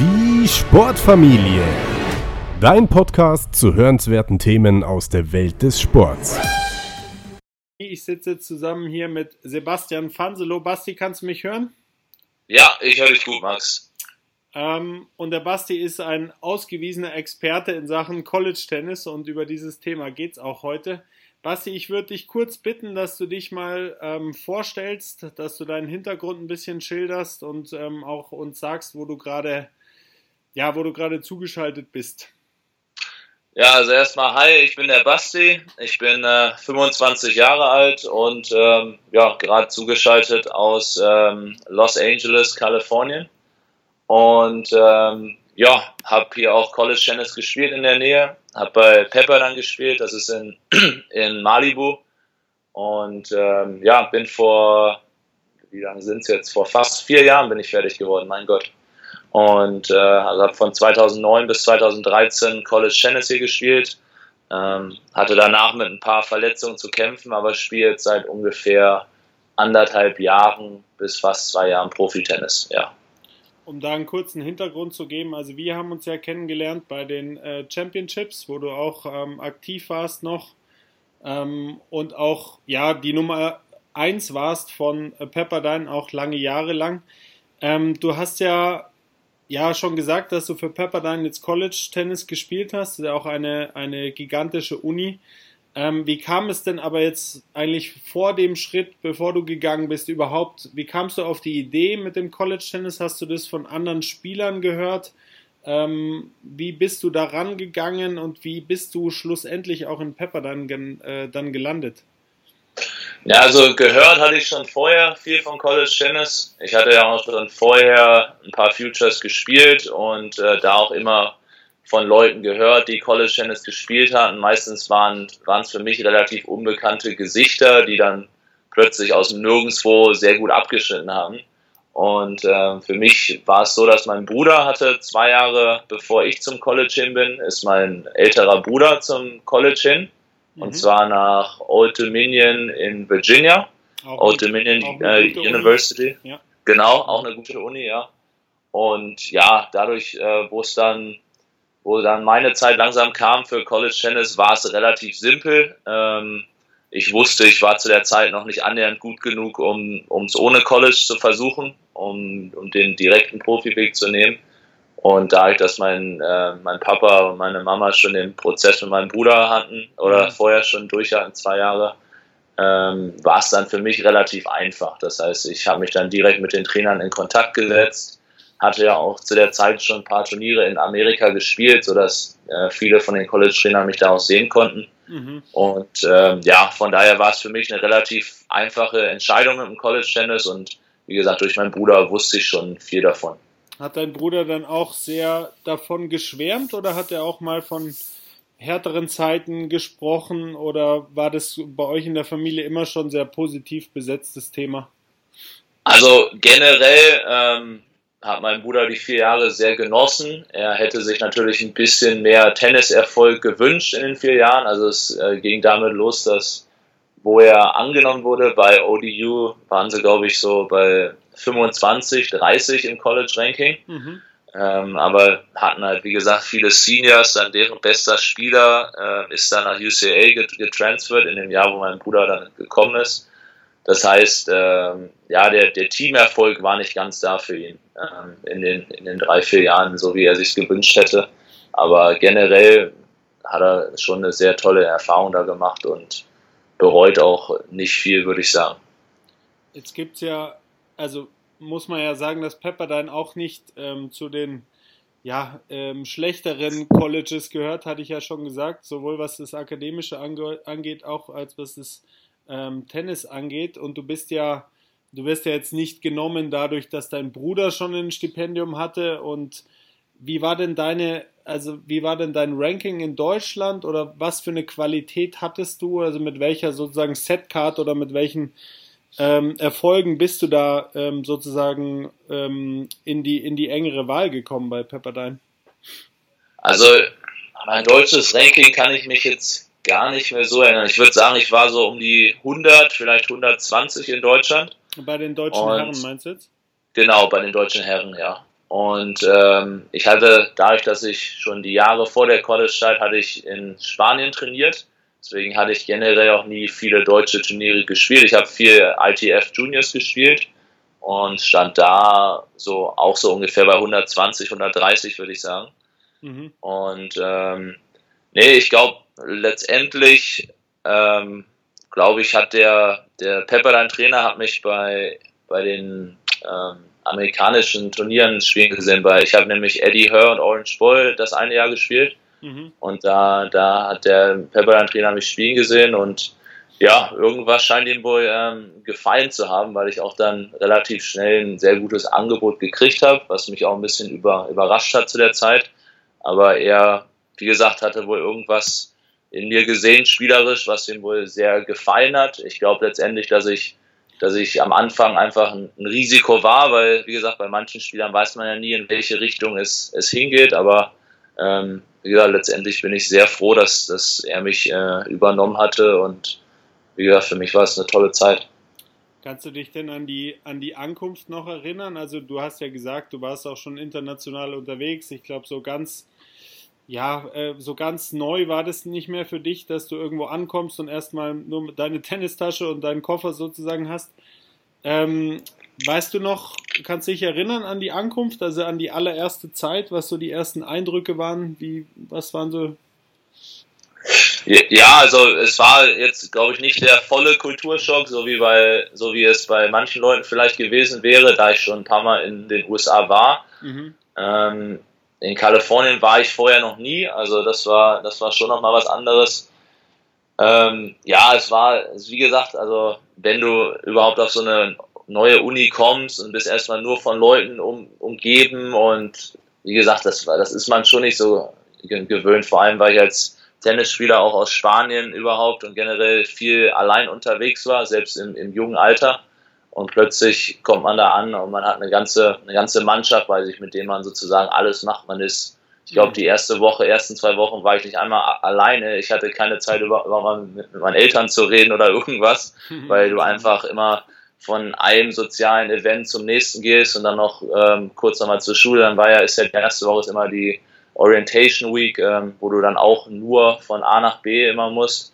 Die Sportfamilie. Dein Podcast zu hörenswerten Themen aus der Welt des Sports. Ich sitze zusammen hier mit Sebastian Fanselo. Basti, kannst du mich hören? Ja, ich höre dich gut, Max. Ähm, und der Basti ist ein ausgewiesener Experte in Sachen College-Tennis und über dieses Thema geht es auch heute. Basti, ich würde dich kurz bitten, dass du dich mal ähm, vorstellst, dass du deinen Hintergrund ein bisschen schilderst und ähm, auch uns sagst, wo du gerade, ja, wo du gerade zugeschaltet bist. Ja, also erstmal hi, ich bin der Basti, ich bin äh, 25 Jahre alt und ähm, ja, gerade zugeschaltet aus ähm, Los Angeles, Kalifornien. Und ähm, ja, habe hier auch College Tennis gespielt in der Nähe, habe bei Pepper dann gespielt, das ist in, in Malibu. Und ähm, ja, bin vor, wie lange sind es jetzt? Vor fast vier Jahren bin ich fertig geworden, mein Gott. Und äh, also habe von 2009 bis 2013 College Tennis hier gespielt. Ähm, hatte danach mit ein paar Verletzungen zu kämpfen, aber spiele jetzt seit ungefähr anderthalb Jahren bis fast zwei Jahren Profi-Tennis, ja um da einen kurzen Hintergrund zu geben, also wir haben uns ja kennengelernt bei den äh, Championships, wo du auch ähm, aktiv warst noch ähm, und auch ja die Nummer 1 warst von äh, Pepperdine auch lange Jahre lang. Ähm, du hast ja ja schon gesagt, dass du für Pepperdine jetzt College Tennis gespielt hast, das ist ja auch eine, eine gigantische Uni. Ähm, wie kam es denn aber jetzt eigentlich vor dem Schritt, bevor du gegangen bist, überhaupt? Wie kamst du auf die Idee mit dem College Tennis? Hast du das von anderen Spielern gehört? Ähm, wie bist du daran gegangen und wie bist du schlussendlich auch in Pepper dann, äh, dann gelandet? Ja, also gehört hatte ich schon vorher viel von College Tennis. Ich hatte ja auch schon vorher ein paar Futures gespielt und äh, da auch immer von Leuten gehört, die College Tennis gespielt hatten. Meistens waren es für mich relativ unbekannte Gesichter, die dann plötzlich aus Nirgendwo sehr gut abgeschnitten haben. Und äh, für mich war es so, dass mein Bruder hatte zwei Jahre bevor ich zum College hin bin, ist mein älterer Bruder zum College hin. Mhm. Und zwar nach Old Dominion in Virginia. Auch Old Dominion äh, University. Ja. Genau, auch eine gute Uni, ja. Und ja, dadurch, äh, wo es dann wo dann meine Zeit langsam kam für College Tennis, war es relativ simpel. Ähm, ich wusste, ich war zu der Zeit noch nicht annähernd gut genug, um es ohne College zu versuchen, um, um den direkten Profiweg zu nehmen. Und da ich das mein, äh, mein Papa und meine Mama schon den Prozess mit meinem Bruder hatten oder mhm. vorher schon durch hatten, zwei Jahre, ähm, war es dann für mich relativ einfach. Das heißt, ich habe mich dann direkt mit den Trainern in Kontakt gesetzt, hatte ja auch zu der Zeit schon ein paar Turniere in Amerika gespielt, sodass äh, viele von den College-Trainern mich da auch sehen konnten. Mhm. Und ähm, ja, von daher war es für mich eine relativ einfache Entscheidung mit dem College-Tennis und wie gesagt, durch meinen Bruder wusste ich schon viel davon. Hat dein Bruder dann auch sehr davon geschwärmt oder hat er auch mal von härteren Zeiten gesprochen oder war das bei euch in der Familie immer schon sehr positiv besetztes Thema? Also generell ähm, hat mein Bruder die vier Jahre sehr genossen. Er hätte sich natürlich ein bisschen mehr Tenniserfolg gewünscht in den vier Jahren. Also es äh, ging damit los, dass wo er angenommen wurde bei ODU, waren sie glaube ich so bei 25, 30 im College-Ranking. Mhm. Ähm, aber hatten halt, wie gesagt, viele Seniors, dann deren bester Spieler äh, ist dann nach UCA getransfert in dem Jahr, wo mein Bruder dann gekommen ist. Das heißt, ähm, ja, der, der Teamerfolg war nicht ganz da für ihn ähm, in, den, in den drei, vier Jahren, so wie er sich gewünscht hätte. Aber generell hat er schon eine sehr tolle Erfahrung da gemacht und bereut auch nicht viel, würde ich sagen. Jetzt gibt es ja, also muss man ja sagen, dass Pepperdine auch nicht ähm, zu den ja, ähm, schlechteren Colleges gehört, hatte ich ja schon gesagt, sowohl was das Akademische angeht, auch als was das ähm, Tennis angeht. Und du bist ja, du wirst ja jetzt nicht genommen dadurch, dass dein Bruder schon ein Stipendium hatte. Und wie war denn deine, also wie war denn dein Ranking in Deutschland oder was für eine Qualität hattest du? Also mit welcher sozusagen Setcard oder mit welchen ähm, Erfolgen bist du da ähm, sozusagen ähm, in, die, in die engere Wahl gekommen bei Pepperdine? Also mein deutsches Ranking kann ich mich jetzt gar nicht mehr so erinnern. Ich würde sagen, ich war so um die 100, vielleicht 120 in Deutschland. Bei den deutschen und Herren meinst du jetzt? Genau, bei den deutschen Herren, ja. Und ähm, ich hatte, dadurch, dass ich schon die Jahre vor der College-Zeit hatte ich in Spanien trainiert. Deswegen hatte ich generell auch nie viele deutsche Turniere gespielt. Ich habe viel ITF Juniors gespielt und stand da so auch so ungefähr bei 120, 130 würde ich sagen. Mhm. Und ähm, nee, ich glaube letztendlich ähm, glaube ich hat der der Pepperdine Trainer hat mich bei bei den ähm, amerikanischen Turnieren spielen gesehen, weil ich habe nämlich Eddie Hur und Orange Boy das eine Jahr gespielt mhm. und da, da hat der Pepperdine Trainer mich spielen gesehen und ja, irgendwas scheint ihm wohl ähm, gefallen zu haben, weil ich auch dann relativ schnell ein sehr gutes Angebot gekriegt habe, was mich auch ein bisschen über, überrascht hat zu der Zeit. Aber er, wie gesagt, hatte wohl irgendwas in mir gesehen, spielerisch, was ihm wohl sehr gefallen hat. Ich glaube letztendlich, dass ich dass ich am Anfang einfach ein, ein, Risiko war, weil, wie gesagt, bei manchen Spielern weiß man ja nie, in welche Richtung es, es hingeht, aber ähm, gesagt, letztendlich bin ich sehr froh, dass, dass er mich äh, übernommen hatte und wie gesagt, für mich war es eine tolle Zeit. Kannst du dich denn an die, an die Ankunft noch erinnern? Also du hast ja gesagt, du warst auch schon international unterwegs. Ich glaube, so ganz ja, äh, so ganz neu war das nicht mehr für dich, dass du irgendwo ankommst und erstmal nur deine Tennistasche und deinen Koffer sozusagen hast. Ähm, weißt du noch, kannst du dich erinnern an die Ankunft, also an die allererste Zeit, was so die ersten Eindrücke waren? Wie, was waren so? Ja, also es war jetzt, glaube ich, nicht der volle Kulturschock, so wie bei, so wie es bei manchen Leuten vielleicht gewesen wäre, da ich schon ein paar Mal in den USA war. Mhm. Ähm, in Kalifornien war ich vorher noch nie, also das war, das war schon nochmal was anderes. Ähm, ja, es war, wie gesagt, also wenn du überhaupt auf so eine neue Uni kommst und bist erstmal nur von Leuten um, umgeben und wie gesagt, das, das ist man schon nicht so gewöhnt, vor allem weil ich als Tennisspieler auch aus Spanien überhaupt und generell viel allein unterwegs war, selbst im, im jungen Alter und plötzlich kommt man da an und man hat eine ganze, eine ganze Mannschaft bei sich, mit dem man sozusagen alles macht. Man ist, ich glaube, die erste Woche, ersten zwei Wochen war ich nicht einmal alleine. Ich hatte keine Zeit, über, über mit, meinen Eltern zu reden oder irgendwas, weil du einfach immer von einem sozialen Event zum nächsten gehst und dann noch ähm, kurz nochmal zur Schule. Dann war ja, ist ja die erste Woche ist immer die Orientation Week, ähm, wo du dann auch nur von A nach B immer musst.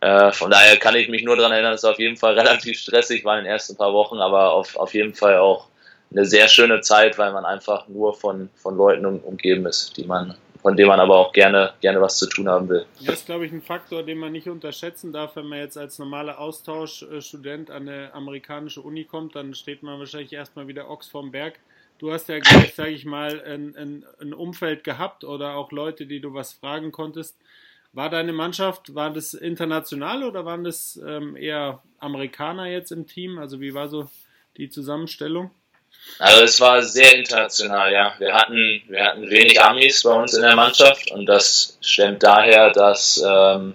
Äh, von daher kann ich mich nur daran erinnern, dass es auf jeden Fall relativ stressig war in den ersten paar Wochen, aber auf, auf jeden Fall auch eine sehr schöne Zeit, weil man einfach nur von, von Leuten um, umgeben ist, die man, von denen man aber auch gerne, gerne was zu tun haben will. Das ist, glaube ich, ein Faktor, den man nicht unterschätzen darf, wenn man jetzt als normaler Austauschstudent an eine amerikanische Uni kommt, dann steht man wahrscheinlich erstmal wieder Ochs vorm Berg. Du hast ja gleich, sage ich mal, ein, ein, ein Umfeld gehabt oder auch Leute, die du was fragen konntest war deine Mannschaft, war das international oder waren das ähm, eher Amerikaner jetzt im Team? Also wie war so die Zusammenstellung? Also es war sehr international, ja. Wir hatten, wir hatten wenig Amis bei uns in der Mannschaft und das stemmt daher, dass ähm,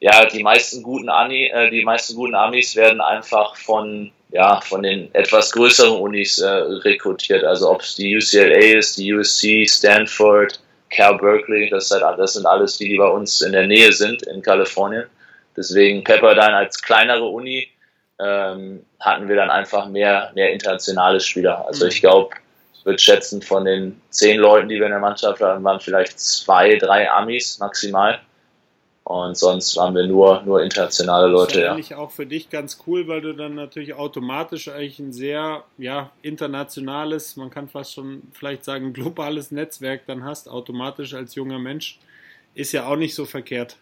ja die meisten guten Ani, äh, die meisten guten Amis werden einfach von ja von den etwas größeren Unis äh, rekrutiert. Also ob es die UCLA ist, die USC, Stanford, Cal Berkeley, das, halt, das sind alles die, die bei uns in der Nähe sind in Kalifornien. Deswegen Pepperdine als kleinere Uni ähm, hatten wir dann einfach mehr, mehr internationale Spieler. Also ich glaube, ich würde schätzen, von den zehn Leuten, die wir in der Mannschaft hatten, waren vielleicht zwei, drei Amis maximal. Und sonst waren wir nur, nur internationale Leute. Das ist ja. eigentlich auch für dich ganz cool, weil du dann natürlich automatisch eigentlich ein sehr ja, internationales, man kann fast schon vielleicht sagen globales Netzwerk dann hast, automatisch als junger Mensch. Ist ja auch nicht so verkehrt.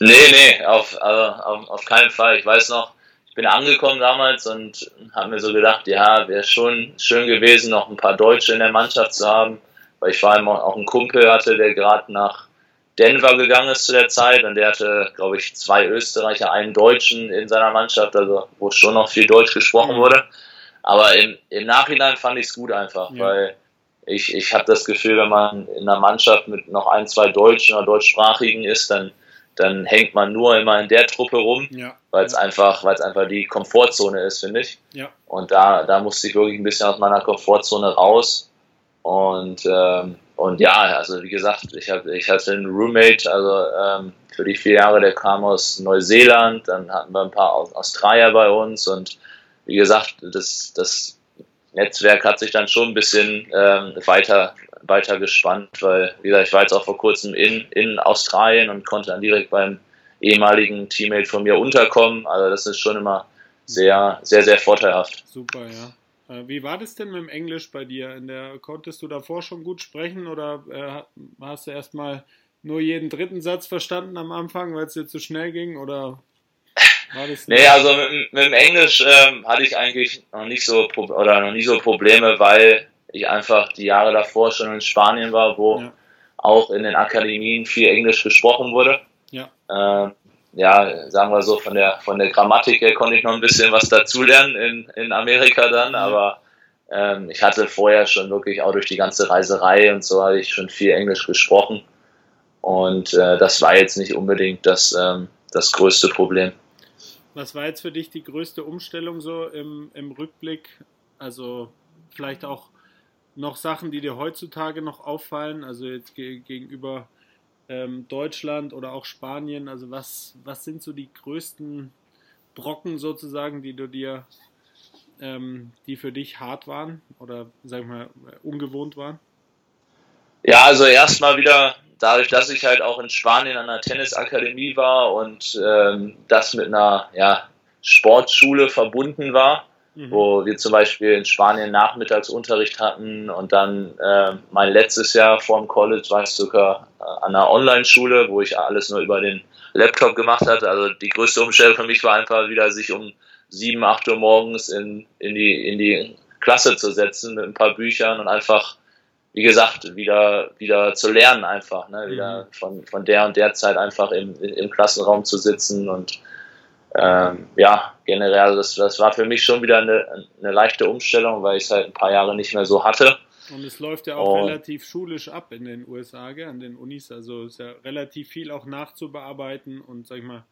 Nee, nee, auf, also auf, auf keinen Fall. Ich weiß noch, bin angekommen damals und habe mir so gedacht, ja, wäre schon schön gewesen, noch ein paar Deutsche in der Mannschaft zu haben, weil ich vor allem auch einen Kumpel hatte, der gerade nach Denver gegangen ist zu der Zeit und der hatte, glaube ich, zwei Österreicher, einen Deutschen in seiner Mannschaft, also wo schon noch viel Deutsch gesprochen mhm. wurde. Aber im, im Nachhinein fand ich es gut einfach, ja. weil ich, ich habe das Gefühl, wenn man in einer Mannschaft mit noch ein, zwei Deutschen oder Deutschsprachigen ist, dann, dann hängt man nur immer in der Truppe rum, ja. weil es ja. einfach, weil es einfach die Komfortzone ist, finde ich. Ja. Und da, da musste ich wirklich ein bisschen aus meiner Komfortzone raus. Und ähm, und ja, also wie gesagt, ich, hab, ich hatte einen Roommate, also ähm, für die vier Jahre, der kam aus Neuseeland, dann hatten wir ein paar Australier bei uns und wie gesagt, das, das Netzwerk hat sich dann schon ein bisschen ähm, weiter, weiter gespannt, weil, wie gesagt, ich war jetzt auch vor kurzem in, in Australien und konnte dann direkt beim ehemaligen Teammate von mir unterkommen. Also das ist schon immer sehr, sehr, sehr vorteilhaft. Super, ja. Äh, wie war das denn mit dem Englisch bei dir? In der, konntest du davor schon gut sprechen oder äh, hast du erstmal nur jeden dritten Satz verstanden am Anfang, weil es dir zu schnell ging? Oder war das nee, also mit, mit dem Englisch ähm, hatte ich eigentlich noch nicht so oder noch nie so Probleme, weil ich einfach die Jahre davor schon in Spanien war, wo ja. auch in den Akademien viel Englisch gesprochen wurde. Ja. Ähm, ja, sagen wir so, von der, von der Grammatik her konnte ich noch ein bisschen was dazulernen in, in Amerika dann, mhm. aber ähm, ich hatte vorher schon wirklich auch durch die ganze Reiserei und so hatte ich schon viel Englisch gesprochen. Und äh, das war jetzt nicht unbedingt das, ähm, das größte Problem. Was war jetzt für dich die größte Umstellung so im, im Rückblick? Also vielleicht auch noch Sachen, die dir heutzutage noch auffallen, also jetzt ge gegenüber ähm, Deutschland oder auch Spanien? Also was, was sind so die größten Brocken sozusagen, die du dir, ähm, die für dich hart waren oder sag ich mal ungewohnt waren? Ja, also erstmal wieder dadurch, dass ich halt auch in Spanien an einer Tennisakademie war und ähm, das mit einer ja, Sportschule verbunden war, mhm. wo wir zum Beispiel in Spanien Nachmittagsunterricht hatten und dann äh, mein letztes Jahr vor dem College war ich sogar äh, an einer Online-Schule, wo ich alles nur über den Laptop gemacht hatte. Also die größte Umstellung für mich war einfach wieder, sich um sieben, acht Uhr morgens in, in, die, in die Klasse zu setzen mit ein paar Büchern und einfach, wie gesagt, wieder, wieder zu lernen einfach, ne? wieder mhm. von, von der und der Zeit einfach im, im Klassenraum zu sitzen und ähm, ja, generell, das, das war für mich schon wieder eine, eine leichte Umstellung, weil ich es halt ein paar Jahre nicht mehr so hatte. Und es läuft ja auch und, relativ schulisch ab in den USA, gell, an den Unis. Also ist ja relativ viel auch nachzubearbeiten und sag ich mal.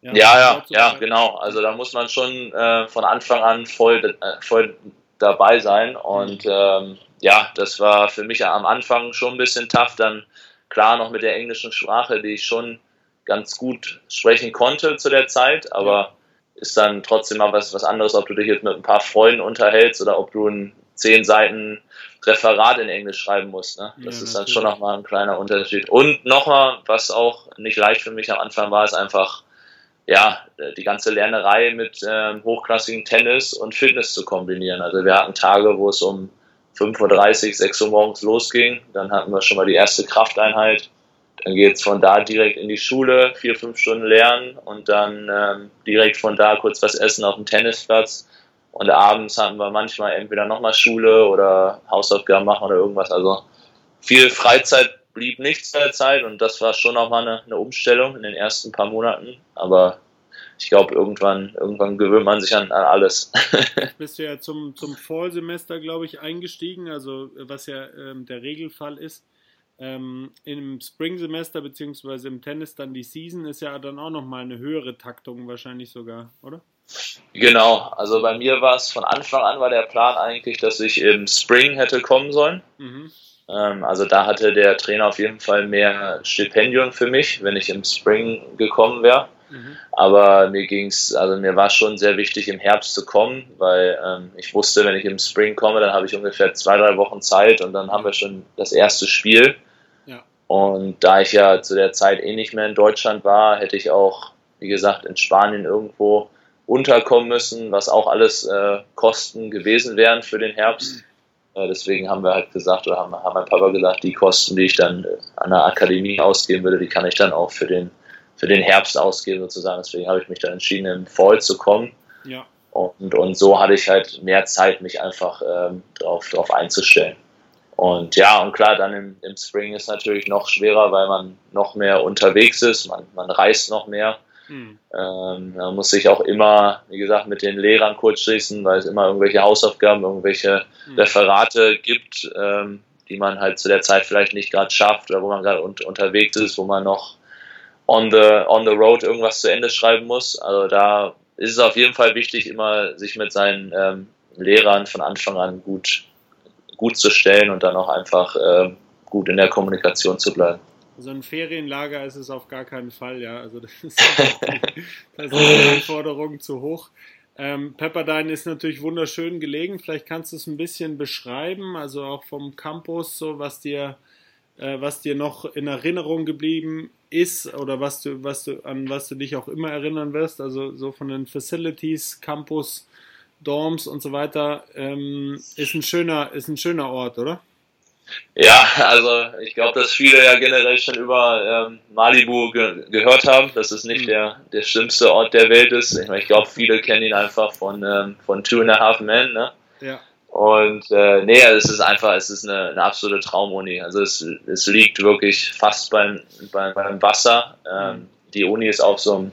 Ja, ja, ja, ja genau. Also da muss man schon äh, von Anfang an voll, äh, voll dabei sein. Und mhm. ähm, ja, das war für mich am Anfang schon ein bisschen tough. Dann klar noch mit der englischen Sprache, die ich schon ganz gut sprechen konnte zu der Zeit, aber ist dann trotzdem mal was, was anderes, ob du dich jetzt mit ein paar Freunden unterhältst oder ob du ein zehn Seiten Referat in Englisch schreiben musst. Ne? Das ja, ist dann schon nochmal ein kleiner Unterschied. Und nochmal, was auch nicht leicht für mich am Anfang war, ist einfach, ja, die ganze Lernerei mit ähm, hochklassigem Tennis und Fitness zu kombinieren. Also wir hatten Tage, wo es um 5.30 Uhr, 6 Uhr morgens losging. Dann hatten wir schon mal die erste Krafteinheit. Dann geht es von da direkt in die Schule, vier, fünf Stunden lernen und dann ähm, direkt von da kurz was essen auf dem Tennisplatz. Und abends hatten wir manchmal entweder nochmal Schule oder Hausaufgaben machen oder irgendwas. Also viel Freizeit blieb nichts der Zeit und das war schon nochmal eine, eine Umstellung in den ersten paar Monaten. Aber ich glaube, irgendwann, irgendwann gewöhnt man sich an, an alles. Jetzt bist du ja zum, zum Fallsemester, glaube ich, eingestiegen, also was ja ähm, der Regelfall ist ähm, im Spring-Semester beziehungsweise im Tennis dann die Season ist ja dann auch nochmal eine höhere Taktung wahrscheinlich sogar, oder? Genau, also bei mir war es von Anfang an war der Plan eigentlich, dass ich im Spring hätte kommen sollen. Mhm. Ähm, also da hatte der Trainer auf jeden Fall mehr Stipendien für mich, wenn ich im Spring gekommen wäre. Mhm. Aber mir ging's, also mir war schon sehr wichtig, im Herbst zu kommen, weil ähm, ich wusste, wenn ich im Spring komme, dann habe ich ungefähr zwei, drei Wochen Zeit und dann haben wir schon das erste Spiel. Und da ich ja zu der Zeit eh nicht mehr in Deutschland war, hätte ich auch, wie gesagt, in Spanien irgendwo unterkommen müssen, was auch alles äh, Kosten gewesen wären für den Herbst. Äh, deswegen haben wir halt gesagt, oder haben, haben mein Papa gesagt, die Kosten, die ich dann äh, an der Akademie ausgeben würde, die kann ich dann auch für den, für den Herbst ausgeben sozusagen. Deswegen habe ich mich dann entschieden, im Fall zu kommen. Ja. Und, und so hatte ich halt mehr Zeit, mich einfach ähm, darauf, darauf einzustellen. Und ja, und klar, dann im, im Spring ist natürlich noch schwerer, weil man noch mehr unterwegs ist, man, man reist noch mehr. Hm. Ähm, man muss sich auch immer, wie gesagt, mit den Lehrern kurz schließen, weil es immer irgendwelche Hausaufgaben, irgendwelche hm. Referate gibt, ähm, die man halt zu der Zeit vielleicht nicht gerade schafft oder wo man gerade un unterwegs ist, wo man noch on the, on the road irgendwas zu Ende schreiben muss. Also da ist es auf jeden Fall wichtig, immer sich mit seinen ähm, Lehrern von Anfang an gut gut zu stellen und dann auch einfach äh, gut in der Kommunikation zu bleiben. Also ein Ferienlager ist es auf gar keinen Fall, ja. Also das ist die Anforderung zu hoch. Ähm, Pepperdine ist natürlich wunderschön gelegen. Vielleicht kannst du es ein bisschen beschreiben, also auch vom Campus, so was dir, äh, was dir noch in Erinnerung geblieben ist oder was du, was du, an was du dich auch immer erinnern wirst. Also so von den Facilities, Campus, Dorms und so weiter. Ähm, ist ein schöner, ist ein schöner Ort, oder? Ja, also ich glaube, dass viele ja generell schon über ähm, Malibu ge gehört haben, dass es nicht mhm. der, der schlimmste Ort der Welt ist. Ich, mein, ich glaube, viele kennen ihn einfach von, ähm, von Two and a Half Men. Ne? Ja. Und äh, nee, es ist einfach, es ist eine, eine absolute Traumuni. Also es, es liegt wirklich fast beim, beim, beim Wasser. Ähm, mhm. Die Uni ist auf so einem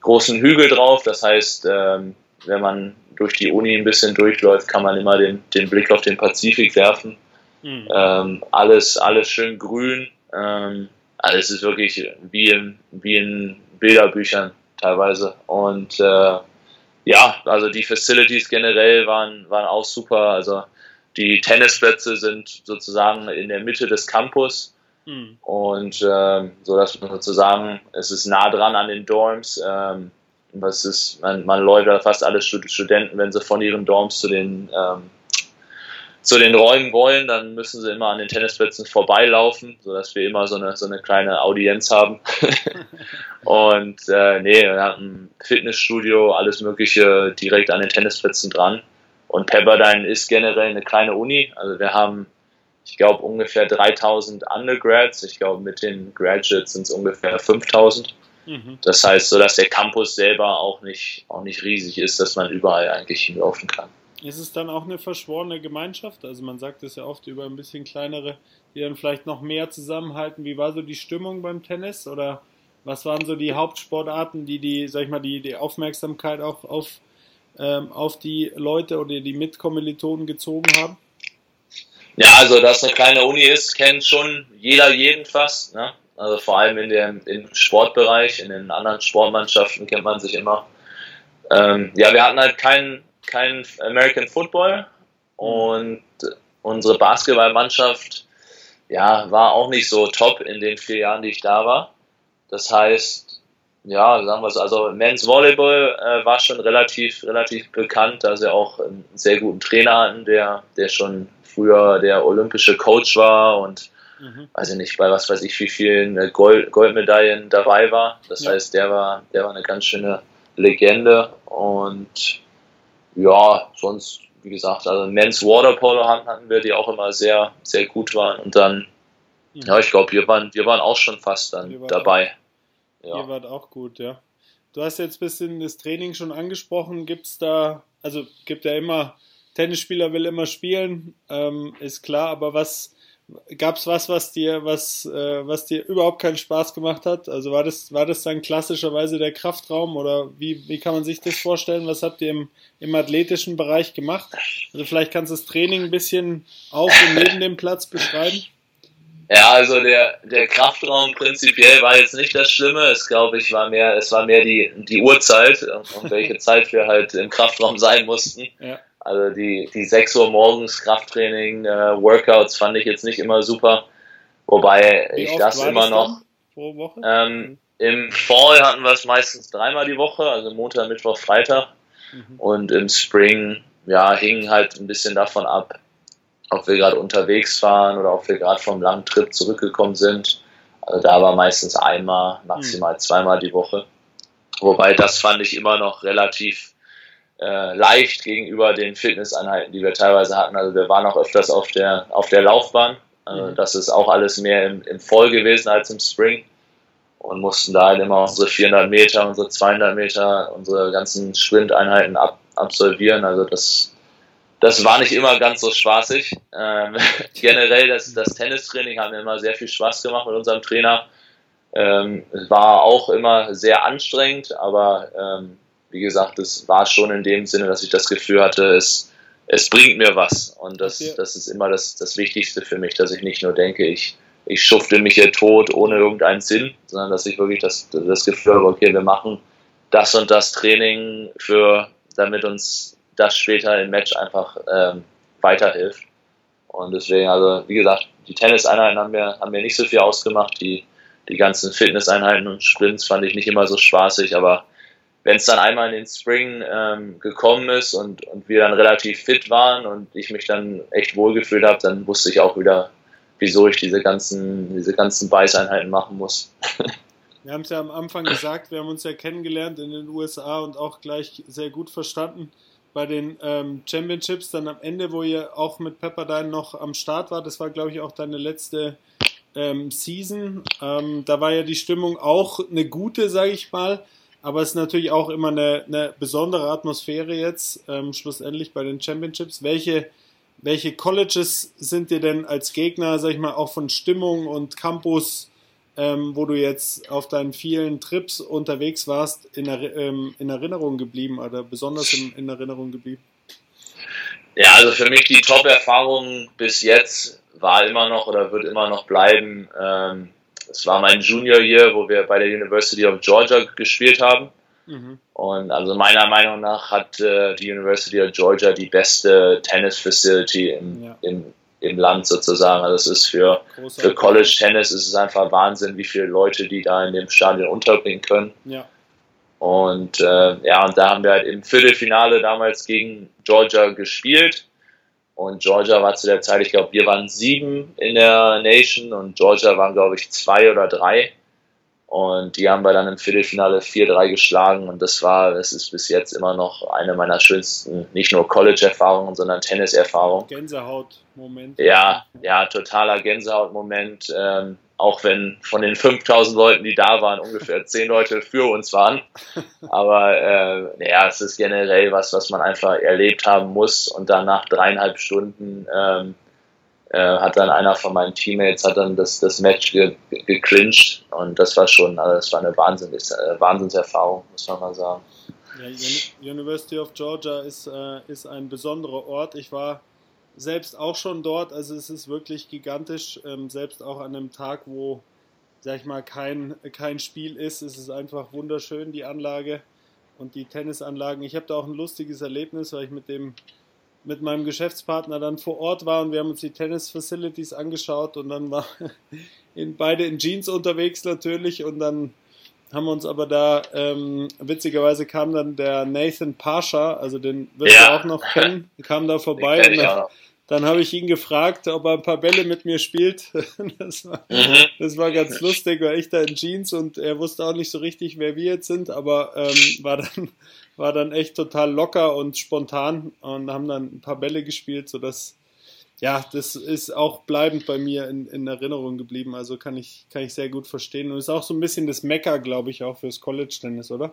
großen Hügel drauf. Das heißt, ähm, wenn man durch die Uni ein bisschen durchläuft, kann man immer den, den Blick auf den Pazifik werfen. Mhm. Ähm, alles, alles schön grün. Ähm, alles ist wirklich wie in, wie in Bilderbüchern teilweise. Und äh, ja, also die Facilities generell waren, waren auch super. Also die Tennisplätze sind sozusagen in der Mitte des Campus. Mhm. Und ähm, so dass man sozusagen, es ist nah dran an den Dorms. Ähm, was ist, man, man läuft da fast alle Studenten, wenn sie von ihren Dorms zu den ähm, zu den Räumen wollen, dann müssen sie immer an den Tennisplätzen vorbeilaufen, sodass wir immer so eine, so eine kleine Audienz haben. und äh, nee, wir hatten ein Fitnessstudio, alles Mögliche direkt an den Tennisplätzen dran. Und Pepperdine ist generell eine kleine Uni. Also wir haben, ich glaube, ungefähr 3000 Undergrads. Ich glaube, mit den Graduates sind es ungefähr 5000. Mhm. Das heißt, so dass der Campus selber auch nicht, auch nicht riesig ist, dass man überall eigentlich hinlaufen kann. Ist es dann auch eine verschworene Gemeinschaft? Also man sagt es ja oft über ein bisschen kleinere, die dann vielleicht noch mehr zusammenhalten. Wie war so die Stimmung beim Tennis? Oder was waren so die Hauptsportarten, die die, sag ich mal, die, die Aufmerksamkeit auch auf, ähm, auf die Leute oder die Mitkommilitonen gezogen haben? Ja, also dass eine kleine Uni ist, kennt schon jeder jeden fast. Ne? Also vor allem in dem im Sportbereich, in den anderen Sportmannschaften kennt man sich immer. Ähm, ja, wir hatten halt keinen kein American Football und unsere Basketballmannschaft ja, war auch nicht so top in den vier Jahren, die ich da war. Das heißt, ja, sagen wir es, also Men's Volleyball äh, war schon relativ, relativ bekannt, da sie auch einen sehr guten Trainer hatten, der, der schon früher der olympische Coach war und mhm. weiß ich nicht, bei was weiß ich wie vielen äh, Gold, Goldmedaillen dabei war. Das ja. heißt, der war, der war eine ganz schöne Legende und ja, sonst, wie gesagt, also Men's Waterpolo hatten wir, die auch immer sehr, sehr gut waren. Und dann, mhm. ja, ich glaube, wir waren, wir waren auch schon fast dann dabei. Auch, ja. Ihr wart auch gut, ja. Du hast jetzt ein bisschen das Training schon angesprochen. Gibt es da, also gibt ja immer, Tennisspieler will immer spielen, ähm, ist klar, aber was, Gab es was, was dir, was, äh, was dir überhaupt keinen Spaß gemacht hat? Also war das, war das dann klassischerweise der Kraftraum oder wie, wie kann man sich das vorstellen? Was habt ihr im, im athletischen Bereich gemacht? Also vielleicht kannst du das Training ein bisschen auf und neben dem Platz beschreiben. Ja, also der, der Kraftraum prinzipiell war jetzt nicht das Schlimme. Es glaube ich war mehr, es war mehr die, die Uhrzeit, um welche Zeit wir halt im Kraftraum sein mussten. Ja. Also die, die 6 Uhr morgens Krafttraining, äh, Workouts fand ich jetzt nicht immer super. Wobei Wie ich das immer das noch. Pro Woche? Ähm, Im Fall hatten wir es meistens dreimal die Woche, also Montag, Mittwoch, Freitag. Mhm. Und im Spring, ja, hing halt ein bisschen davon ab, ob wir gerade unterwegs waren oder ob wir gerade vom langen Trip zurückgekommen sind. Also da war meistens einmal, maximal mhm. zweimal die Woche. Wobei das fand ich immer noch relativ äh, leicht gegenüber den Fitnesseinheiten, die wir teilweise hatten. Also wir waren auch öfters auf der, auf der Laufbahn. Also mhm. Das ist auch alles mehr im, im Fall gewesen als im Spring und mussten da halt immer unsere 400 Meter, unsere 200 Meter, unsere ganzen Sprinteinheiten ab, absolvieren. Also das, das war nicht immer ganz so spaßig. Ähm, generell das, das Tennistraining hat mir immer sehr viel Spaß gemacht mit unserem Trainer. Ähm, es war auch immer sehr anstrengend, aber ähm, wie gesagt, es war schon in dem Sinne, dass ich das Gefühl hatte, es, es bringt mir was. Und das, okay. das ist immer das, das Wichtigste für mich, dass ich nicht nur denke, ich, ich schufte mich hier tot ohne irgendeinen Sinn, sondern dass ich wirklich das, das Gefühl habe, okay, wir machen das und das Training für, damit uns das später im Match einfach ähm, weiterhilft. Und deswegen, also wie gesagt, die Tenniseinheiten haben mir, haben mir nicht so viel ausgemacht. Die, die ganzen Fitnesseinheiten und Sprints fand ich nicht immer so spaßig, aber wenn es dann einmal in den Spring ähm, gekommen ist und, und wir dann relativ fit waren und ich mich dann echt wohlgefühlt habe, dann wusste ich auch wieder, wieso ich diese ganzen, diese ganzen Beißeinheiten machen muss. Wir haben es ja am Anfang gesagt, wir haben uns ja kennengelernt in den USA und auch gleich sehr gut verstanden bei den ähm, Championships. Dann am Ende, wo ihr auch mit Pepperdine noch am Start war, das war glaube ich auch deine letzte ähm, Season. Ähm, da war ja die Stimmung auch eine gute, sage ich mal. Aber es ist natürlich auch immer eine, eine besondere Atmosphäre jetzt, ähm, schlussendlich bei den Championships. Welche, welche Colleges sind dir denn als Gegner, sag ich mal, auch von Stimmung und Campus ähm, wo du jetzt auf deinen vielen Trips unterwegs warst, in, ähm, in Erinnerung geblieben oder besonders in, in, Erinnerung geblieben? Ja, also für mich die Top-Erfahrung bis jetzt war immer noch oder wird immer noch bleiben. Ähm, es war mein Junior Year, wo wir bei der University of Georgia gespielt haben. Mhm. Und also meiner Meinung nach hat äh, die University of Georgia die beste Tennis Facility im, ja. im im Land sozusagen. Also es ist für, für College Tennis ist es einfach Wahnsinn, wie viele Leute die da in dem Stadion unterbringen können. Ja. Und äh, ja, und da haben wir halt im Viertelfinale damals gegen Georgia gespielt. Und Georgia war zu der Zeit, ich glaube, wir waren sieben in der Nation und Georgia waren, glaube ich, zwei oder drei. Und die haben wir dann im Viertelfinale 4-3 geschlagen. Und das war, das ist bis jetzt immer noch eine meiner schönsten, nicht nur College-Erfahrungen, sondern Tennis-Erfahrungen. Gänsehaut-Moment. Ja, ja, totaler Gänsehaut-Moment. Ähm, auch wenn von den 5000 Leuten, die da waren, ungefähr 10 Leute für uns waren. Aber äh, ja, es ist generell was, was man einfach erlebt haben muss. Und dann nach dreieinhalb Stunden ähm, äh, hat dann einer von meinen Teammates hat dann das, das Match ge, geclincht und das war schon, also das war eine Wahnsinns, äh, Wahnsinnserfahrung, muss man mal sagen. Ja, University of Georgia ist, äh, ist ein besonderer Ort. Ich war selbst auch schon dort, also es ist wirklich gigantisch, ähm, selbst auch an einem Tag, wo, sag ich mal, kein, kein Spiel ist, es ist einfach wunderschön, die Anlage und die Tennisanlagen. Ich habe da auch ein lustiges Erlebnis, weil ich mit dem mit meinem Geschäftspartner dann vor Ort war und wir haben uns die Tennis-Facilities angeschaut und dann war in, beide in Jeans unterwegs natürlich und dann haben wir uns aber da, ähm, witzigerweise kam dann der Nathan Pasha, also den wirst ja. du auch noch kennen, kam da vorbei und dann, dann habe ich ihn gefragt, ob er ein paar Bälle mit mir spielt. Das war, mhm. das war ganz lustig, weil ich da in Jeans und er wusste auch nicht so richtig, wer wir jetzt sind, aber ähm, war dann war dann echt total locker und spontan und haben dann ein paar Bälle gespielt, sodass ja, das ist auch bleibend bei mir in, in Erinnerung geblieben. Also kann ich, kann ich sehr gut verstehen. Und ist auch so ein bisschen das Mecker, glaube ich, auch fürs College-Tennis, oder?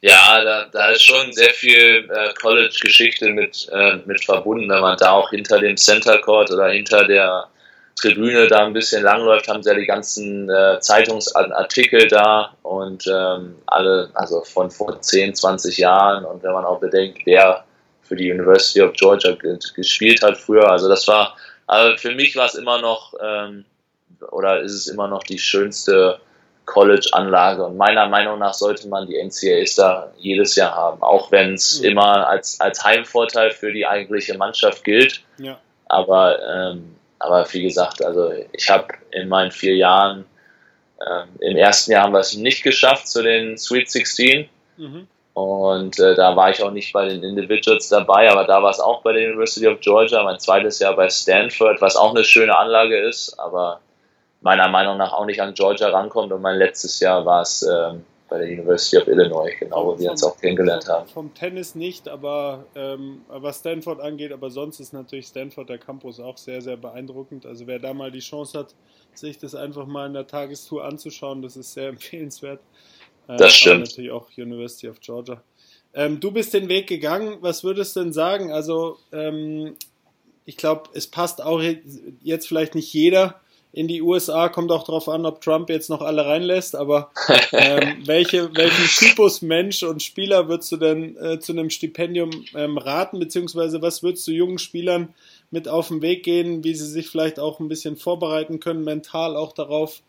Ja, da, da ist schon sehr viel äh, College-Geschichte mit, äh, mit verbunden, wenn man da auch hinter dem Center Court oder hinter der Tribüne da ein bisschen langläuft, haben sie ja die ganzen äh, Zeitungsartikel da und ähm, alle, also von vor 10, 20 Jahren und wenn man auch bedenkt, wer für die University of Georgia gespielt hat früher, also das war, also für mich war es immer noch, ähm, oder ist es immer noch die schönste College-Anlage und meiner Meinung nach sollte man die NCAAs da jedes Jahr haben, auch wenn es mhm. immer als, als Heimvorteil für die eigentliche Mannschaft gilt. Ja. Aber ähm, aber wie gesagt, also ich habe in meinen vier Jahren, ähm, im ersten Jahr haben wir es nicht geschafft zu den Sweet 16. Mhm. Und äh, da war ich auch nicht bei den Individuals dabei, aber da war es auch bei der University of Georgia, mein zweites Jahr bei Stanford, was auch eine schöne Anlage ist, aber meiner Meinung nach auch nicht an Georgia rankommt. Und mein letztes Jahr war es ähm, bei der University of Illinois, genau, wo wir uns auch kennengelernt haben. Vom Tennis nicht, aber ähm, was Stanford angeht, aber sonst ist natürlich Stanford der Campus auch sehr, sehr beeindruckend. Also wer da mal die Chance hat, sich das einfach mal in der Tagestour anzuschauen, das ist sehr empfehlenswert. Äh, das stimmt. natürlich auch University of Georgia. Ähm, du bist den Weg gegangen, was würdest du denn sagen? Also ähm, ich glaube, es passt auch jetzt vielleicht nicht jeder in die USA. Kommt auch darauf an, ob Trump jetzt noch alle reinlässt. Aber ähm, welche, welchen Typus Mensch und Spieler würdest du denn äh, zu einem Stipendium ähm, raten? Beziehungsweise was würdest du jungen Spielern mit auf den Weg gehen, wie sie sich vielleicht auch ein bisschen vorbereiten können, mental auch darauf?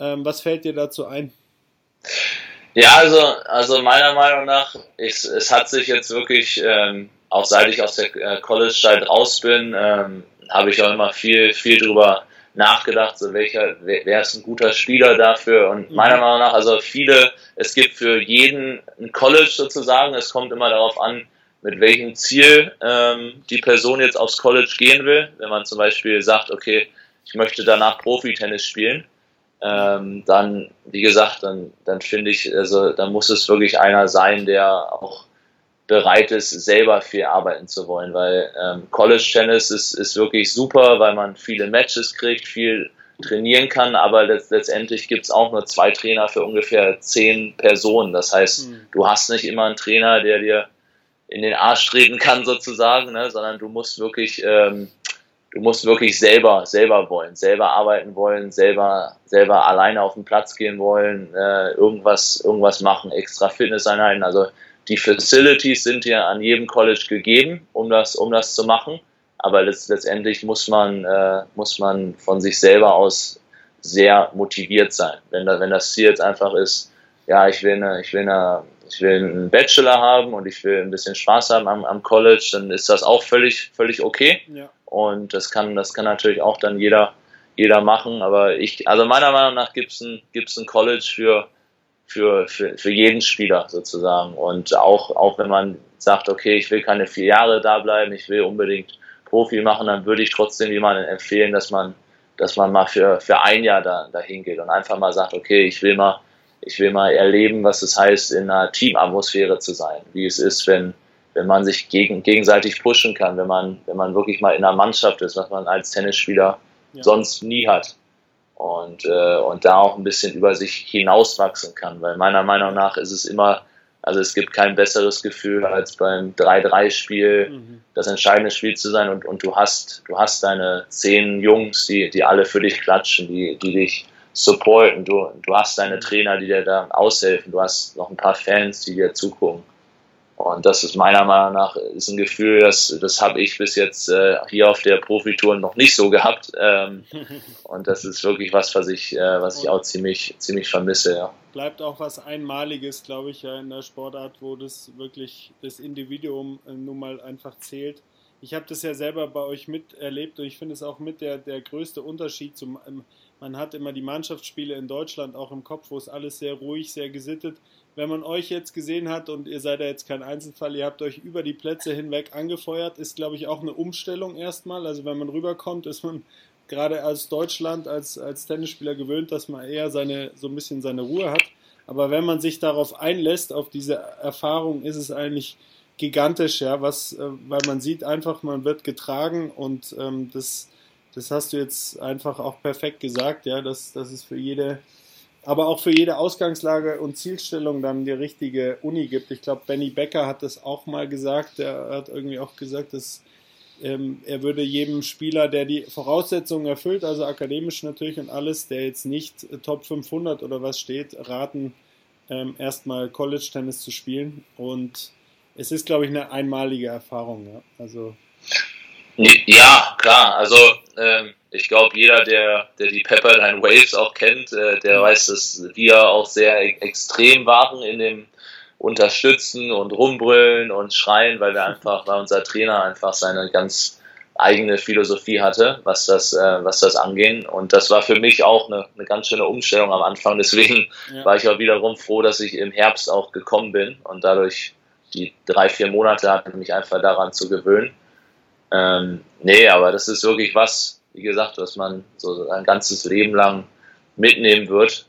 Ähm, was fällt dir dazu ein? Ja, also, also meiner Meinung nach, ich, es hat sich jetzt wirklich, ähm, auch seit ich aus der äh, College-Zeit raus bin, ähm, habe ich auch immer viel, viel drüber nachgedacht, so welcher, wer, wer ist ein guter Spieler dafür und mhm. meiner Meinung nach, also viele, es gibt für jeden ein College sozusagen, es kommt immer darauf an, mit welchem Ziel ähm, die Person jetzt aufs College gehen will. Wenn man zum Beispiel sagt, okay, ich möchte danach Profi-Tennis spielen, ähm, dann, wie gesagt, dann, dann finde ich, also dann muss es wirklich einer sein, der auch bereit ist, selber viel arbeiten zu wollen, weil ähm, College Tennis ist, ist wirklich super, weil man viele Matches kriegt, viel trainieren kann, aber letztendlich gibt es auch nur zwei Trainer für ungefähr zehn Personen. Das heißt, mhm. du hast nicht immer einen Trainer, der dir in den Arsch treten kann sozusagen, ne, sondern du musst wirklich, ähm, du musst wirklich selber, selber wollen, selber arbeiten wollen, selber, selber alleine auf den Platz gehen wollen, äh, irgendwas, irgendwas machen, extra Fitnesseinheiten. Also die Facilities sind ja an jedem College gegeben, um das, um das zu machen. Aber letztendlich muss man, äh, muss man von sich selber aus sehr motiviert sein. Wenn, da, wenn das Ziel jetzt einfach ist, ja, ich will, eine, ich, will eine, ich will einen Bachelor haben und ich will ein bisschen Spaß haben am, am College, dann ist das auch völlig, völlig okay. Ja. Und das kann, das kann natürlich auch dann jeder, jeder machen. Aber ich, also meiner Meinung nach gibt es ein, gibt's ein College für, für, für, für jeden Spieler sozusagen. Und auch, auch wenn man sagt, okay, ich will keine vier Jahre da bleiben, ich will unbedingt Profi machen, dann würde ich trotzdem jemandem empfehlen, dass man, dass man mal für, für ein Jahr da, dahin geht und einfach mal sagt, okay, ich will mal, ich will mal erleben, was es heißt, in einer Teamatmosphäre zu sein, wie es ist, wenn, wenn man sich gegen, gegenseitig pushen kann, wenn man, wenn man wirklich mal in einer Mannschaft ist, was man als Tennisspieler ja. sonst nie hat und, äh, und da auch ein bisschen über sich hinauswachsen kann. Weil meiner Meinung nach ist es immer, also es gibt kein besseres Gefühl, als beim 3-3-Spiel mhm. das entscheidende Spiel zu sein und, und du hast, du hast deine zehn Jungs, die, die alle für dich klatschen, die, die dich supporten, du, du hast deine mhm. Trainer, die dir da aushelfen, du hast noch ein paar Fans, die dir zugucken. Und das ist meiner Meinung nach ist ein Gefühl, das, das habe ich bis jetzt äh, hier auf der Profitour noch nicht so gehabt. Ähm, und das ist wirklich was, was ich, äh, was ich auch ziemlich, ziemlich vermisse. Ja. Bleibt auch was Einmaliges, glaube ich, ja, in der Sportart, wo das wirklich das Individuum äh, nun mal einfach zählt. Ich habe das ja selber bei euch miterlebt und ich finde es auch mit der, der größte Unterschied zum. Ähm, man hat immer die Mannschaftsspiele in Deutschland auch im Kopf, wo es alles sehr ruhig, sehr gesittet wenn man euch jetzt gesehen hat und ihr seid ja jetzt kein Einzelfall, ihr habt euch über die Plätze hinweg angefeuert, ist glaube ich auch eine Umstellung erstmal. Also wenn man rüberkommt, ist man gerade als Deutschland, als, als Tennisspieler gewöhnt, dass man eher seine, so ein bisschen seine Ruhe hat. Aber wenn man sich darauf einlässt, auf diese Erfahrung, ist es eigentlich gigantisch, ja, was, äh, weil man sieht einfach, man wird getragen und ähm, das, das hast du jetzt einfach auch perfekt gesagt, ja, dass das ist für jede aber auch für jede Ausgangslage und Zielstellung dann die richtige Uni gibt. Ich glaube, Benny Becker hat das auch mal gesagt. Er hat irgendwie auch gesagt, dass ähm, er würde jedem Spieler, der die Voraussetzungen erfüllt, also akademisch natürlich und alles, der jetzt nicht Top 500 oder was steht, raten, ähm, erstmal College-Tennis zu spielen. Und es ist, glaube ich, eine einmalige Erfahrung. Ja. Also ja, klar. Also ähm, ich glaube, jeder, der, der die Pepperdine Waves auch kennt, äh, der mhm. weiß, dass wir auch sehr e extrem waren in dem Unterstützen und Rumbrüllen und Schreien, weil wir einfach, weil unser Trainer einfach seine ganz eigene Philosophie hatte, was das, äh, was das anging. Und das war für mich auch eine, eine ganz schöne Umstellung am Anfang. Deswegen ja. war ich auch wiederum froh, dass ich im Herbst auch gekommen bin und dadurch die drei, vier Monate hatte mich einfach daran zu gewöhnen. Ähm, nee, aber das ist wirklich was, wie gesagt, was man so ein ganzes Leben lang mitnehmen wird.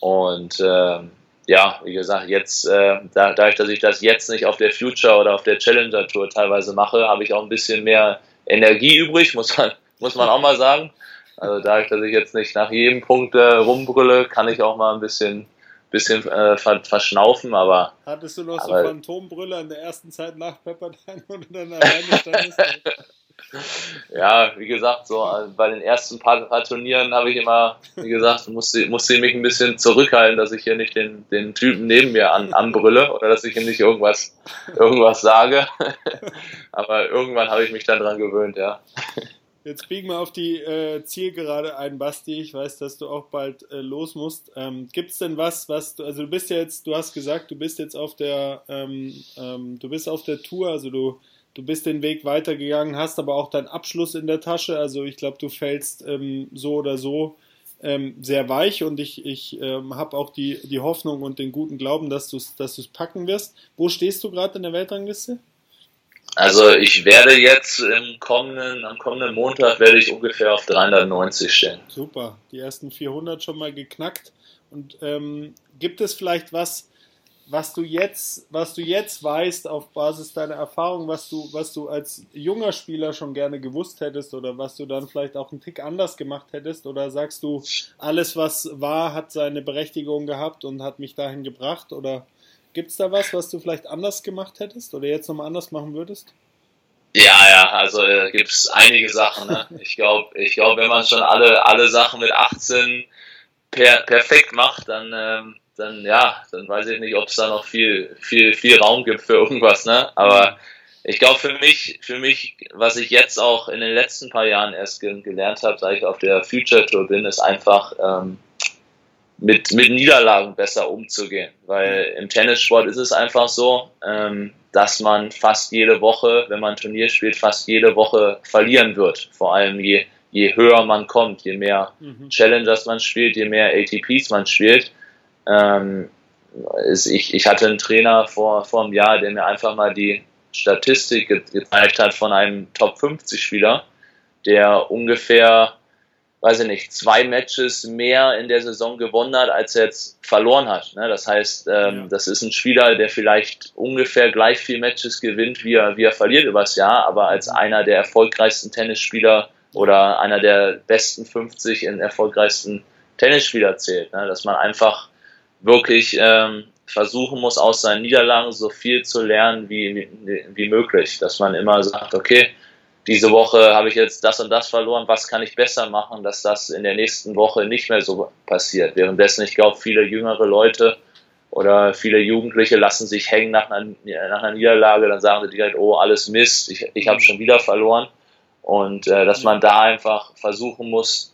Und ähm, ja, wie gesagt, jetzt, äh, dadurch, dass ich das jetzt nicht auf der Future oder auf der Challenger Tour teilweise mache, habe ich auch ein bisschen mehr Energie übrig, muss man, muss man auch mal sagen. Also dadurch, dass ich jetzt nicht nach jedem Punkt äh, rumbrülle, kann ich auch mal ein bisschen bisschen äh, verschnaufen, aber. Hattest du noch aber, so Phantombrüller in der ersten Zeit nach Pepperdine oder dann alleine standest? ja, wie gesagt, so äh, bei den ersten paar, paar Turnieren habe ich immer, wie gesagt, musste, musste ich mich ein bisschen zurückhalten, dass ich hier nicht den, den Typen neben mir an, anbrülle oder dass ich ihm nicht irgendwas, irgendwas sage. aber irgendwann habe ich mich dann dran gewöhnt, ja. Jetzt biegen wir auf die äh, Zielgerade ein, Basti. Ich weiß, dass du auch bald äh, los musst. Ähm, Gibt es denn was, was du, also du bist jetzt, du hast gesagt, du bist jetzt auf der, ähm, ähm, du bist auf der Tour, also du du bist den Weg weitergegangen, hast aber auch deinen Abschluss in der Tasche. Also ich glaube, du fällst ähm, so oder so ähm, sehr weich und ich, ich ähm, habe auch die, die Hoffnung und den guten Glauben, dass du es dass packen wirst. Wo stehst du gerade in der Weltrangliste? Also ich werde jetzt im kommenden, am kommenden Montag werde ich ungefähr auf 390 stehen. Super, die ersten 400 schon mal geknackt. Und ähm, gibt es vielleicht was, was du jetzt, was du jetzt weißt auf Basis deiner Erfahrung, was du, was du als junger Spieler schon gerne gewusst hättest oder was du dann vielleicht auch einen Tick anders gemacht hättest? Oder sagst du, alles was war, hat seine Berechtigung gehabt und hat mich dahin gebracht? Oder gibt es da was, was du vielleicht anders gemacht hättest oder jetzt nochmal anders machen würdest? Ja, ja, also äh, gibt es einige Sachen. Ne? Ich glaube, ich glaub, wenn man schon alle, alle Sachen mit 18 per, perfekt macht, dann ähm, dann ja, dann weiß ich nicht, ob es da noch viel, viel, viel Raum gibt für irgendwas, ne? Aber ich glaube für mich, für mich, was ich jetzt auch in den letzten paar Jahren erst gelernt habe, seit ich auf der Future Tour bin, ist einfach ähm, mit, mit Niederlagen besser umzugehen. Weil im Tennissport ist es einfach so, ähm, dass man fast jede Woche, wenn man ein Turnier spielt, fast jede Woche verlieren wird. Vor allem je, je höher man kommt, je mehr mhm. Challengers man spielt, je mehr ATPs man spielt. Ähm, ich, ich hatte einen Trainer vor, vor einem Jahr, der mir einfach mal die Statistik gezeigt hat von einem Top 50 Spieler, der ungefähr, weiß ich nicht, zwei Matches mehr in der Saison gewonnen hat, als er jetzt verloren hat. Ne? Das heißt, ähm, das ist ein Spieler, der vielleicht ungefähr gleich viel Matches gewinnt, wie er, wie er verliert übers Jahr, aber als mhm. einer der erfolgreichsten Tennisspieler oder einer der besten 50 in erfolgreichsten Tennisspieler zählt. Ne? Dass man einfach wirklich ähm, versuchen muss, aus seinen Niederlagen so viel zu lernen wie, wie, wie möglich. Dass man immer sagt, okay, diese Woche habe ich jetzt das und das verloren, was kann ich besser machen, dass das in der nächsten Woche nicht mehr so passiert. Währenddessen, ich glaube, viele jüngere Leute oder viele Jugendliche lassen sich hängen nach einer, nach einer Niederlage, dann sagen sie direkt, oh, alles Mist, ich, ich habe schon wieder verloren. Und äh, dass man da einfach versuchen muss,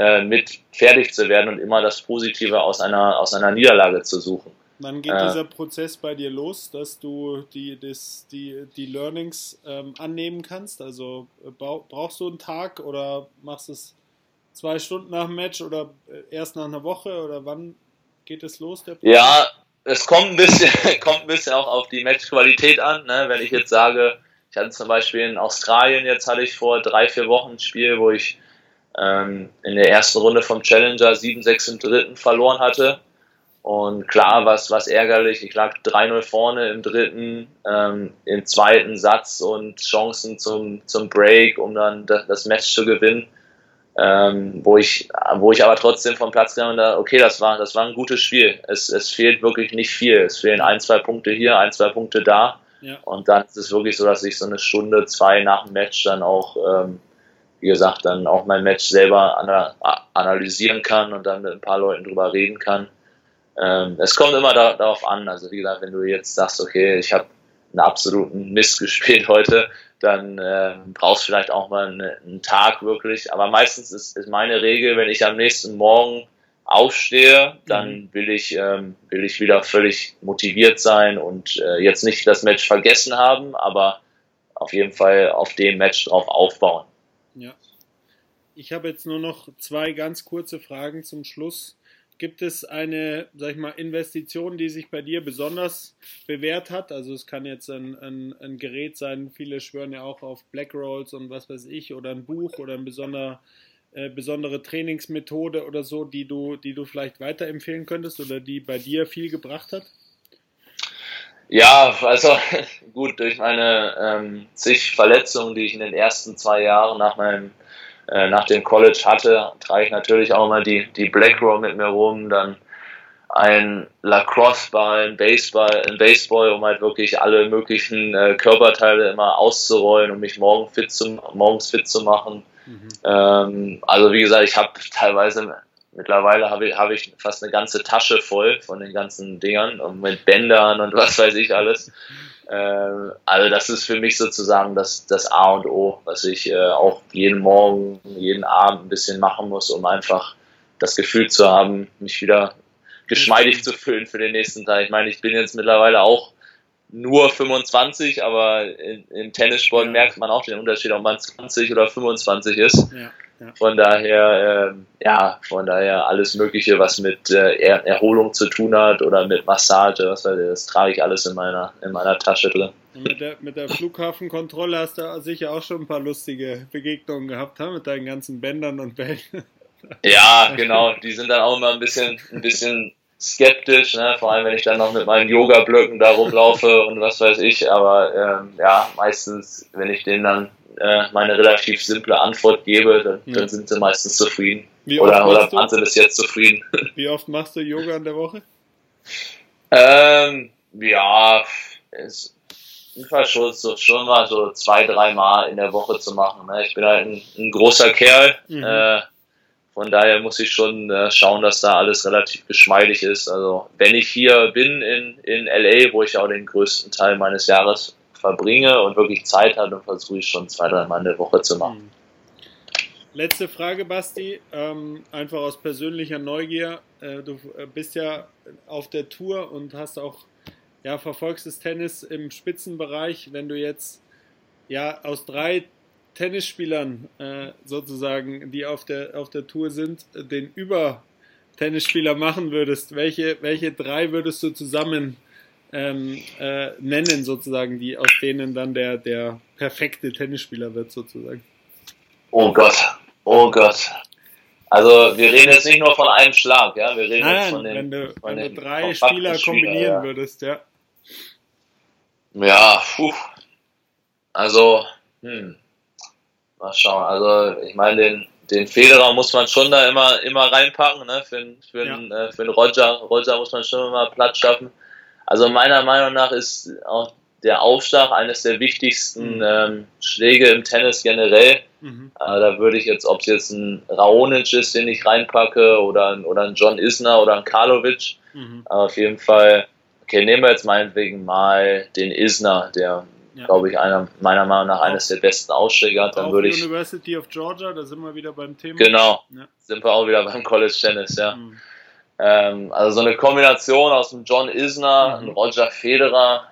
äh, mit fertig zu werden und immer das Positive aus einer, aus einer Niederlage zu suchen. Wann geht äh, dieser Prozess bei dir los, dass du die, das, die, die Learnings ähm, annehmen kannst? Also äh, brauchst du einen Tag oder machst du es zwei Stunden nach dem Match oder äh, erst nach einer Woche oder wann geht es los? ja, es kommt ein bisschen, kommt ein bisschen auch auf die Matchqualität an. Ne? Wenn ich jetzt sage, ich hatte zum Beispiel in Australien, jetzt hatte ich vor drei, vier Wochen ein Spiel, wo ich ähm, in der ersten Runde vom Challenger 7-6 im dritten verloren hatte. Und klar, was, was ärgerlich, ich lag 3-0 vorne im dritten, ähm, im zweiten Satz und Chancen zum, zum Break, um dann das Match zu gewinnen. Ähm, wo ich, wo ich aber trotzdem vom Platz gegangen bin, okay, das war, das war ein gutes Spiel. Es, es fehlt wirklich nicht viel. Es fehlen ein, zwei Punkte hier, ein, zwei Punkte da. Ja. Und dann ist es wirklich so, dass ich so eine Stunde, zwei nach dem Match dann auch ähm, wie gesagt, dann auch mein Match selber analysieren kann und dann mit ein paar Leuten drüber reden kann. Ähm, es kommt immer da, darauf an, also wie gesagt, wenn du jetzt sagst, okay, ich habe einen absoluten Mist gespielt heute, dann äh, brauchst du vielleicht auch mal eine, einen Tag wirklich. Aber meistens ist, ist meine Regel, wenn ich am nächsten Morgen aufstehe, dann mhm. will ich ähm, will ich wieder völlig motiviert sein und äh, jetzt nicht das Match vergessen haben, aber auf jeden Fall auf dem Match drauf aufbauen. Ja. Ich habe jetzt nur noch zwei ganz kurze Fragen zum Schluss. Gibt es eine, sag ich mal, Investition, die sich bei dir besonders bewährt hat? Also es kann jetzt ein, ein, ein Gerät sein, viele schwören ja auch auf Black Rolls und was weiß ich, oder ein Buch oder eine besondere, äh, besondere Trainingsmethode oder so, die du, die du vielleicht weiterempfehlen könntest oder die bei dir viel gebracht hat? Ja, also gut, durch meine ähm, zig Verletzungen, die ich in den ersten zwei Jahren nach meinem äh, nach dem College hatte, trage ich natürlich auch mal die, die Black Row mit mir rum, dann ein Lacrosse-Ball, ein Baseball, ein Baseball, um halt wirklich alle möglichen äh, Körperteile immer auszurollen, um mich morgen fit zu, morgens fit zu machen. Mhm. Ähm, also wie gesagt, ich habe teilweise Mittlerweile habe ich, habe ich fast eine ganze Tasche voll von den ganzen Dingern und mit Bändern und was weiß ich alles. Ähm, also das ist für mich sozusagen das, das A und O, was ich äh, auch jeden Morgen, jeden Abend ein bisschen machen muss, um einfach das Gefühl zu haben, mich wieder geschmeidig zu fühlen für den nächsten Tag. Ich meine, ich bin jetzt mittlerweile auch nur 25, aber in, im Tennissport ja. merkt man auch den Unterschied, ob man 20 oder 25 ist. Ja. Von daher, äh, ja, von daher alles Mögliche, was mit äh, er Erholung zu tun hat oder mit Massage, was weiß ich, das trage ich alles in meiner, in meiner Tasche drin. Mit der, mit der Flughafenkontrolle hast du sicher auch schon ein paar lustige Begegnungen gehabt, ha? mit deinen ganzen Bändern und Bällen. Ja, genau, die sind dann auch immer ein bisschen, ein bisschen skeptisch, ne? vor allem wenn ich dann noch mit meinen Yoga-Blöcken da rumlaufe und was weiß ich, aber ähm, ja, meistens, wenn ich denen dann äh, meine relativ simple Antwort gebe, dann, ja. dann sind sie meistens zufrieden. oder oder waren sie bis jetzt zufrieden. Wie oft machst du Yoga in der Woche? Ähm, ja, es war schon, so, schon mal so zwei, drei Mal in der Woche zu machen. Ne? Ich bin halt ein, ein großer Kerl. Mhm. Äh, von daher muss ich schon äh, schauen, dass da alles relativ geschmeidig ist. Also wenn ich hier bin in, in LA, wo ich auch den größten Teil meines Jahres verbringe und wirklich Zeit habe, dann versuche ich schon zwei, drei Mal in der Woche zu machen. Hm. Letzte Frage, Basti, ähm, einfach aus persönlicher Neugier. Äh, du äh, bist ja auf der Tour und hast auch, ja, verfolgst das Tennis im Spitzenbereich. Wenn du jetzt ja aus drei Tennisspielern äh, sozusagen, die auf der, auf der Tour sind, den Über-Tennisspieler machen würdest, welche, welche drei würdest du zusammen ähm, äh, nennen, sozusagen, die aus denen dann der, der perfekte Tennisspieler wird, sozusagen? Oh Gott, oh Gott. Also wir reden jetzt nicht nur von einem Schlag, ja, wir reden Nein, jetzt von den, wenn du, von wenn du drei Spieler kombinieren ja. würdest, ja. Ja, puh. Also, hm. Mal schauen. Also ich meine, den, den Federer muss man schon da immer, immer reinpacken, ne? Für, für, ja. einen, äh, für einen Roger. Roger muss man schon immer Platz schaffen. Also meiner Meinung nach ist auch der Aufschlag eines der wichtigsten mhm. ähm, Schläge im Tennis generell. Mhm. Äh, da würde ich jetzt, ob es jetzt ein Raonic ist, den ich reinpacke, oder ein, oder ein John Isner oder ein Karlovic, mhm. auf jeden Fall, okay, nehmen wir jetzt meinetwegen mal den Isner, der, ja. glaube ich, einer, meiner Meinung nach eines der besten Ausschläge hat. Dann würde ich. University of Georgia, da sind wir wieder beim Thema. Genau, ja. sind wir auch wieder beim College Tennis, ja. Mhm. Ähm, also so eine Kombination aus einem John Isner, mhm. einem Roger Federer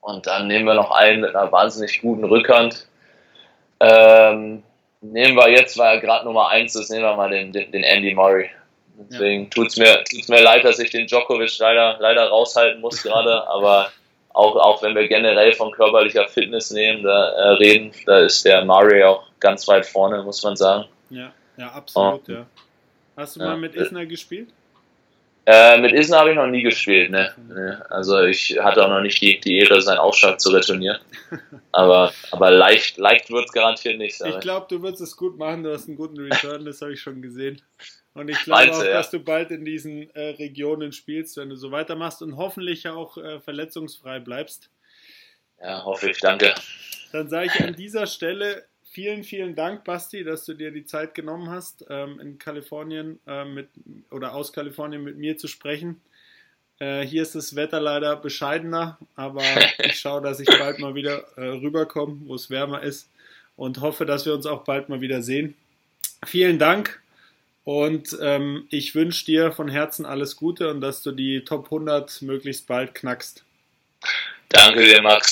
und dann nehmen wir noch einen mit einer wahnsinnig guten Rückhand. Ähm, nehmen wir jetzt, weil er gerade Nummer 1 ist, nehmen wir mal den, den, den Andy Murray. Deswegen ja. tut's mir, tut's mir leid, dass ich den Djokovic leider, leider raushalten muss gerade, aber auch, auch wenn wir generell von körperlicher Fitness nehmen, da, äh, reden, da ist der Murray auch ganz weit vorne, muss man sagen. Ja, ja, absolut, oh. ja. Hast du ja. mal mit Isner gespielt? Äh, mit Isner habe ich noch nie gespielt, ne? Also ich hatte auch noch nicht die, die Ehre, seinen Aufschlag zu retournieren. aber, aber leicht, leicht wird es garantiert nicht sein. Ich glaube, du wirst es gut machen, du hast einen guten Return, das habe ich schon gesehen. Und ich glaube auch, ja. dass du bald in diesen äh, Regionen spielst, wenn du so weitermachst und hoffentlich auch äh, verletzungsfrei bleibst. Ja, hoffe ich, danke. Dann sage ich an dieser Stelle vielen, vielen Dank, Basti, dass du dir die Zeit genommen hast, ähm, in Kalifornien äh, mit oder aus Kalifornien mit mir zu sprechen. Äh, hier ist das Wetter leider bescheidener, aber ich schaue, dass ich bald mal wieder äh, rüberkomme, wo es wärmer ist und hoffe, dass wir uns auch bald mal wieder sehen. Vielen Dank und ähm, ich wünsche dir von Herzen alles Gute und dass du die Top 100 möglichst bald knackst. Danke dir, Max.